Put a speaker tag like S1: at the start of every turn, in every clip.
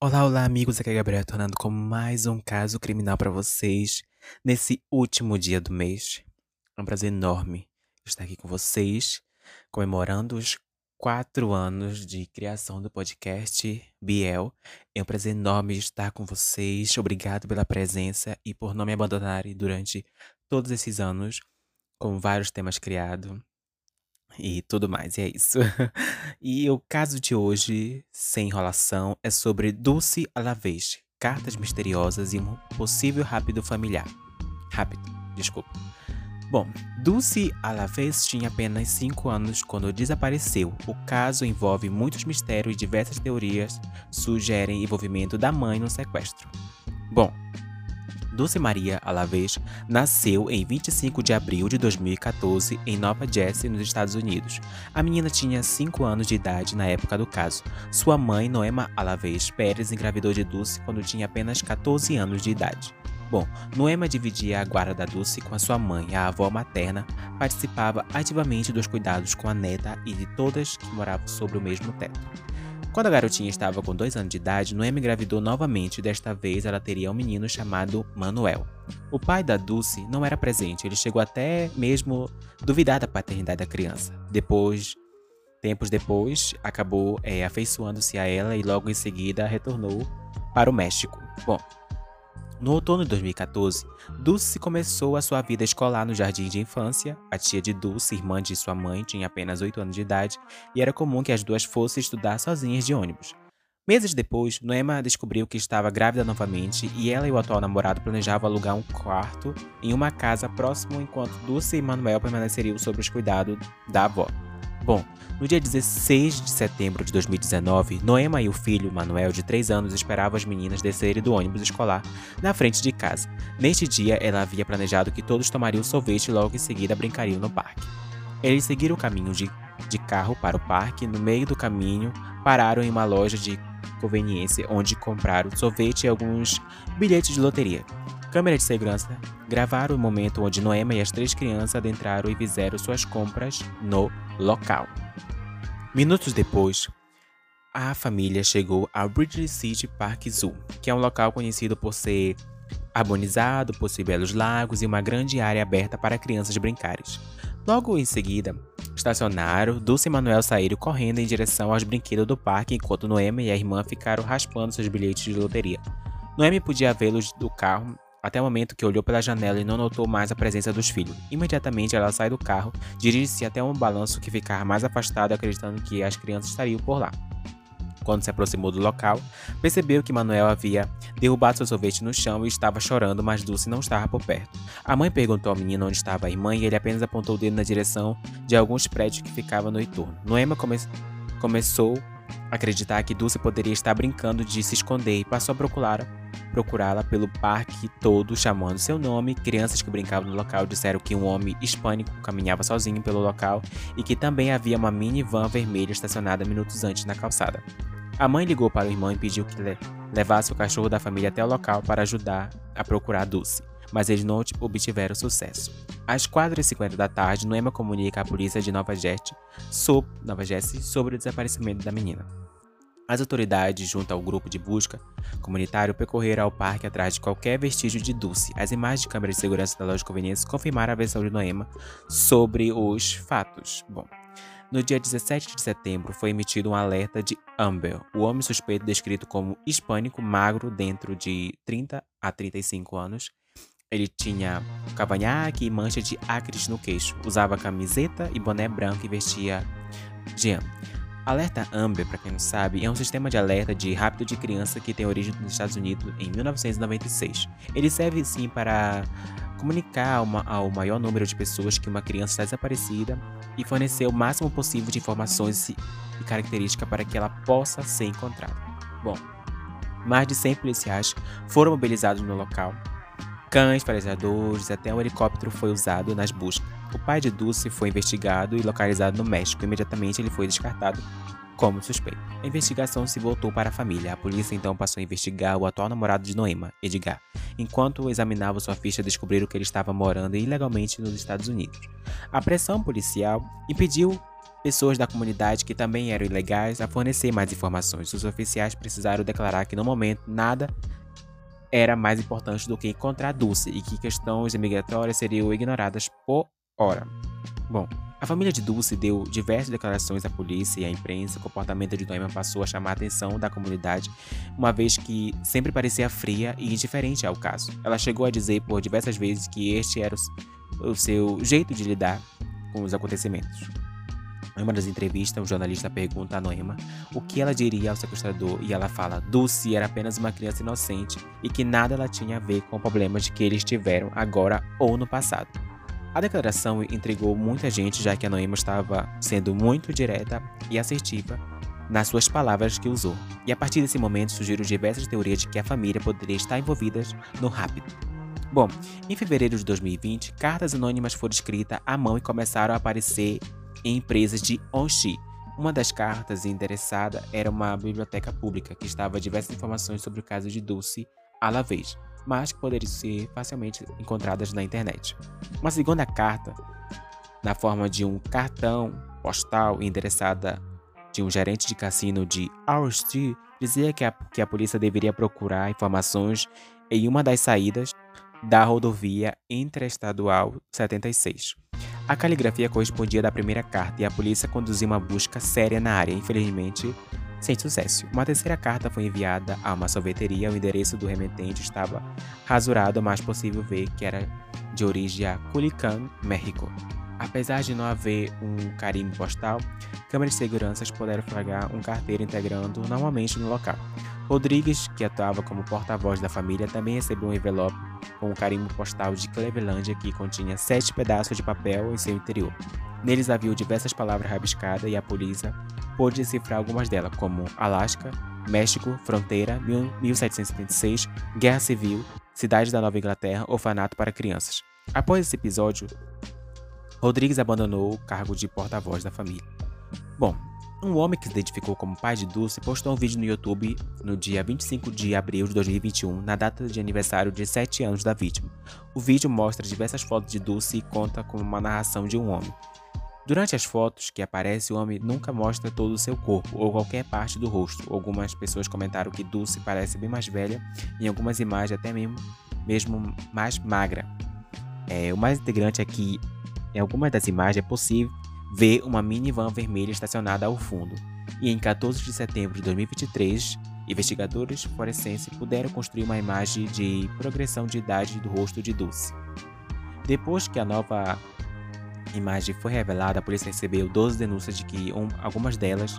S1: Olá, olá, amigos. Aqui é Gabriel, tornando com mais um caso criminal para vocês nesse último dia do mês. É um prazer enorme estar aqui com vocês, comemorando os quatro anos de criação do podcast Biel. É um prazer enorme estar com vocês. Obrigado pela presença e por não me abandonarem durante todos esses anos, com vários temas criados e tudo mais, e é isso. e o caso de hoje, sem enrolação, é sobre Dulce Alavez, cartas misteriosas e um possível rápido familiar. Rápido, desculpa. Bom, Dulce Alavez tinha apenas 5 anos quando desapareceu. O caso envolve muitos mistérios e diversas teorias sugerem envolvimento da mãe no sequestro. Bom, Dulce Maria Alavez nasceu em 25 de abril de 2014 em Nova Jersey, nos Estados Unidos. A menina tinha 5 anos de idade na época do caso. Sua mãe, Noema Alavez Pérez, engravidou de Dulce quando tinha apenas 14 anos de idade. Bom, Noema dividia a guarda da Dulce com a sua mãe, a avó materna, participava ativamente dos cuidados com a neta e de todas que moravam sobre o mesmo teto. Quando a garotinha estava com dois anos de idade, Noemi engravidou novamente e desta vez ela teria um menino chamado Manuel. O pai da Dulce não era presente, ele chegou até mesmo duvidar da paternidade da criança. Depois, tempos depois, acabou é, afeiçoando-se a ela e logo em seguida retornou para o México. Bom, no outono de 2014, Dulce começou a sua vida escolar no jardim de infância. A tia de Dulce, irmã de sua mãe, tinha apenas 8 anos de idade e era comum que as duas fossem estudar sozinhas de ônibus. Meses depois, Noema descobriu que estava grávida novamente e ela e o atual namorado planejavam alugar um quarto em uma casa próximo enquanto Dulce e Manuel permaneceriam sob os cuidados da avó. Bom, no dia 16 de setembro de 2019, Noema e o filho, Manuel, de 3 anos, esperavam as meninas descerem do ônibus escolar na frente de casa. Neste dia, ela havia planejado que todos tomariam sorvete e logo em seguida brincariam no parque. Eles seguiram o caminho de, de carro para o parque. No meio do caminho, pararam em uma loja de conveniência onde compraram sorvete e alguns bilhetes de loteria. Câmera de segurança gravaram o momento onde Noema e as três crianças adentraram e fizeram suas compras no local. Minutos depois, a família chegou ao Bridge City Park Zoo, que é um local conhecido por ser harmonizado, possuir belos lagos e uma grande área aberta para crianças brincarem. Logo em seguida, estacionaram, Dulce e Manuel saíram correndo em direção aos brinquedos do parque, enquanto Noemi e a irmã ficaram raspando seus bilhetes de loteria. Noemi podia vê-los do carro até o momento que olhou pela janela e não notou mais a presença dos filhos. Imediatamente ela sai do carro, dirige-se até um balanço que ficava mais afastado, acreditando que as crianças estariam por lá. Quando se aproximou do local, percebeu que Manuel havia derrubado seu sorvete no chão e estava chorando, mas Dulce não estava por perto. A mãe perguntou ao menino onde estava a irmã e ele apenas apontou o dedo na direção de alguns prédios que ficavam no entorno. Noema come começou a acreditar que Dulce poderia estar brincando de se esconder e passou a procurar procurá-la pelo parque todo, chamando seu nome. Crianças que brincavam no local disseram que um homem hispânico caminhava sozinho pelo local e que também havia uma minivan vermelha estacionada minutos antes na calçada. A mãe ligou para o irmão e pediu que levasse o cachorro da família até o local para ajudar a procurar Dulce, mas eles não obtiveram sucesso. Às 4h50 da tarde, Noema comunica à polícia de Nova Nova Jersey sobre o desaparecimento da menina. As autoridades, junto ao grupo de busca comunitário, percorreram ao parque atrás de qualquer vestígio de Dulce. As imagens de câmera de segurança da loja de conveniência confirmaram a versão de Noema sobre os fatos. Bom, no dia 17 de setembro foi emitido um alerta de Amber, o homem suspeito descrito como hispânico magro dentro de 30 a 35 anos. Ele tinha cavanhaque e mancha de acres no queixo, usava camiseta e boné branco e vestia jean. Alerta Amber, para quem não sabe, é um sistema de alerta de rápido de criança que tem origem nos Estados Unidos em 1996. Ele serve sim para comunicar ao maior número de pessoas que uma criança está desaparecida e fornecer o máximo possível de informações e características para que ela possa ser encontrada. Bom, mais de 100 policiais foram mobilizados no local. Cães, farejadores, até um helicóptero foi usado nas buscas. O pai de Dulce foi investigado e localizado no México. Imediatamente ele foi descartado como suspeito. A investigação se voltou para a família. A polícia então passou a investigar o atual namorado de Noema, Edgar. Enquanto examinava sua ficha, descobriram que ele estava morando ilegalmente nos Estados Unidos. A pressão policial impediu pessoas da comunidade que também eram ilegais a fornecer mais informações. Os oficiais precisaram declarar que no momento nada era mais importante do que encontrar Dulce e que questões imigratórias seriam ignoradas por hora. Bom, a família de Dulce deu diversas declarações à polícia e à imprensa. O comportamento de Noema passou a chamar a atenção da comunidade, uma vez que sempre parecia fria e indiferente ao caso. Ela chegou a dizer por diversas vezes que este era o seu jeito de lidar com os acontecimentos. Em uma das entrevistas, o jornalista pergunta a Noema o que ela diria ao sequestrador e ela fala: Dulce era apenas uma criança inocente e que nada ela tinha a ver com problemas que eles tiveram agora ou no passado. A declaração intrigou muita gente, já que a Noema estava sendo muito direta e assertiva nas suas palavras que usou. E a partir desse momento surgiram diversas teorias de que a família poderia estar envolvida no rápido. Bom, em fevereiro de 2020, cartas anônimas foram escritas à mão e começaram a aparecer em empresas de Onshi. Uma das cartas interessada era uma biblioteca pública que estava diversas informações sobre o caso de Dulce à la vez, mas que poderiam ser facilmente encontradas na internet. Uma segunda carta, na forma de um cartão postal endereçada de um gerente de cassino de Street, dizia que a, que a polícia deveria procurar informações em uma das saídas da rodovia interestadual 76. A caligrafia correspondia da primeira carta e a polícia conduziu uma busca séria na área, infelizmente sem sucesso. Uma terceira carta foi enviada a uma sorveteria. O endereço do remetente estava rasurado, mas possível ver que era de origem a Culiacán, México. Apesar de não haver um carimbo postal, câmeras de segurança puderam flagrar um carteiro integrando normalmente no local. Rodrigues, que atuava como porta-voz da família, também recebeu um envelope com um carimbo postal de Cleveland que continha sete pedaços de papel em seu interior. Neles havia diversas palavras rabiscadas e a polícia pôde decifrar algumas delas, como Alasca, México, Fronteira, 1776, Guerra Civil, Cidade da Nova Inglaterra, Orfanato para Crianças. Após esse episódio, Rodrigues abandonou o cargo de porta-voz da família. Bom, um homem que se identificou como pai de Dulce postou um vídeo no YouTube no dia 25 de abril de 2021, na data de aniversário de 7 anos da vítima. O vídeo mostra diversas fotos de Dulce e conta com uma narração de um homem. Durante as fotos que aparece, o homem nunca mostra todo o seu corpo ou qualquer parte do rosto. Algumas pessoas comentaram que Dulce parece bem mais velha, em algumas imagens até mesmo, mesmo mais magra. É, o mais integrante é que em algumas das imagens é possível vê uma minivan vermelha estacionada ao fundo. E em 14 de setembro de 2023, investigadores forenses puderam construir uma imagem de progressão de idade do rosto de Dulce. Depois que a nova imagem foi revelada, a polícia recebeu 12 denúncias de que um, algumas delas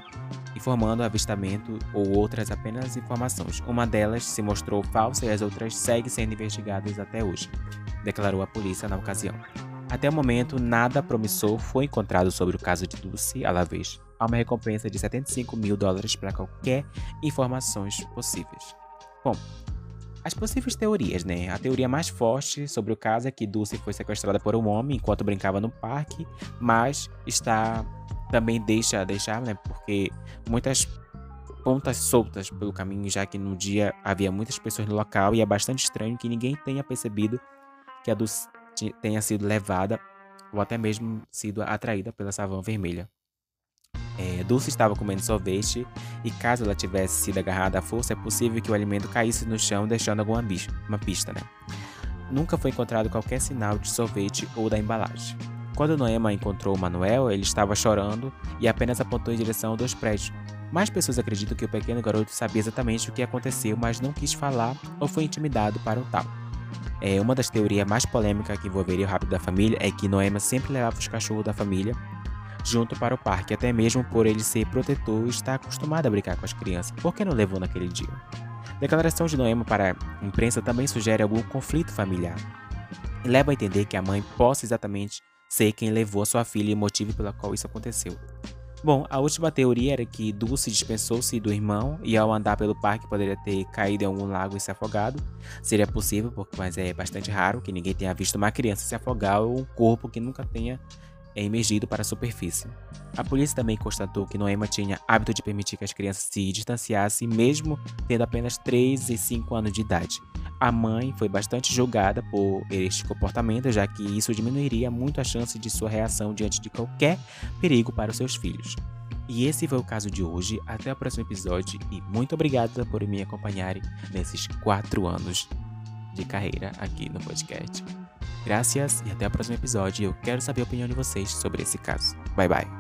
S1: informando avistamento ou outras apenas informações. Uma delas se mostrou falsa e as outras seguem sendo investigadas até hoje, declarou a polícia na ocasião. Até o momento, nada promissor foi encontrado sobre o caso de Dulce Alaves. Há uma recompensa de 75 mil dólares para qualquer informações possíveis. Bom, as possíveis teorias, né? A teoria mais forte sobre o caso é que Dulce foi sequestrada por um homem enquanto brincava no parque, mas está também deixa deixar, né? Porque muitas pontas soltas pelo caminho, já que no dia havia muitas pessoas no local e é bastante estranho que ninguém tenha percebido que a Dulce tenha sido levada ou até mesmo sido atraída pela savana vermelha. É, Dulce estava comendo sorvete e caso ela tivesse sido agarrada à força, é possível que o alimento caísse no chão, deixando alguma bicha, uma pista. Né? Nunca foi encontrado qualquer sinal de sorvete ou da embalagem. Quando Noema encontrou Manuel, ele estava chorando e apenas apontou em direção dos prédios. Mais pessoas acreditam que o pequeno garoto sabia exatamente o que aconteceu, mas não quis falar ou foi intimidado para o tal. É, uma das teorias mais polêmicas que envolveria o rápido da família é que Noema sempre levava os cachorros da família junto para o parque, até mesmo por ele ser protetor e estar acostumado a brincar com as crianças. Por que não levou naquele dia? Declaração de Noema para a imprensa também sugere algum conflito familiar e leva a entender que a mãe possa exatamente ser quem levou a sua filha e o motivo pelo qual isso aconteceu. Bom, a última teoria era que Dulce dispensou-se do irmão e ao andar pelo parque poderia ter caído em algum lago e se afogado. Seria possível, porque, mas é bastante raro que ninguém tenha visto uma criança se afogar ou um corpo que nunca tenha emergido para a superfície. A polícia também constatou que Noema tinha hábito de permitir que as crianças se distanciassem, mesmo tendo apenas 3 e 5 anos de idade. A mãe foi bastante julgada por este comportamento, já que isso diminuiria muito a chance de sua reação diante de qualquer perigo para os seus filhos. E esse foi o caso de hoje. Até o próximo episódio e muito obrigada por me acompanharem nesses quatro anos de carreira aqui no podcast. Graças e até o próximo episódio. Eu quero saber a opinião de vocês sobre esse caso. Bye bye.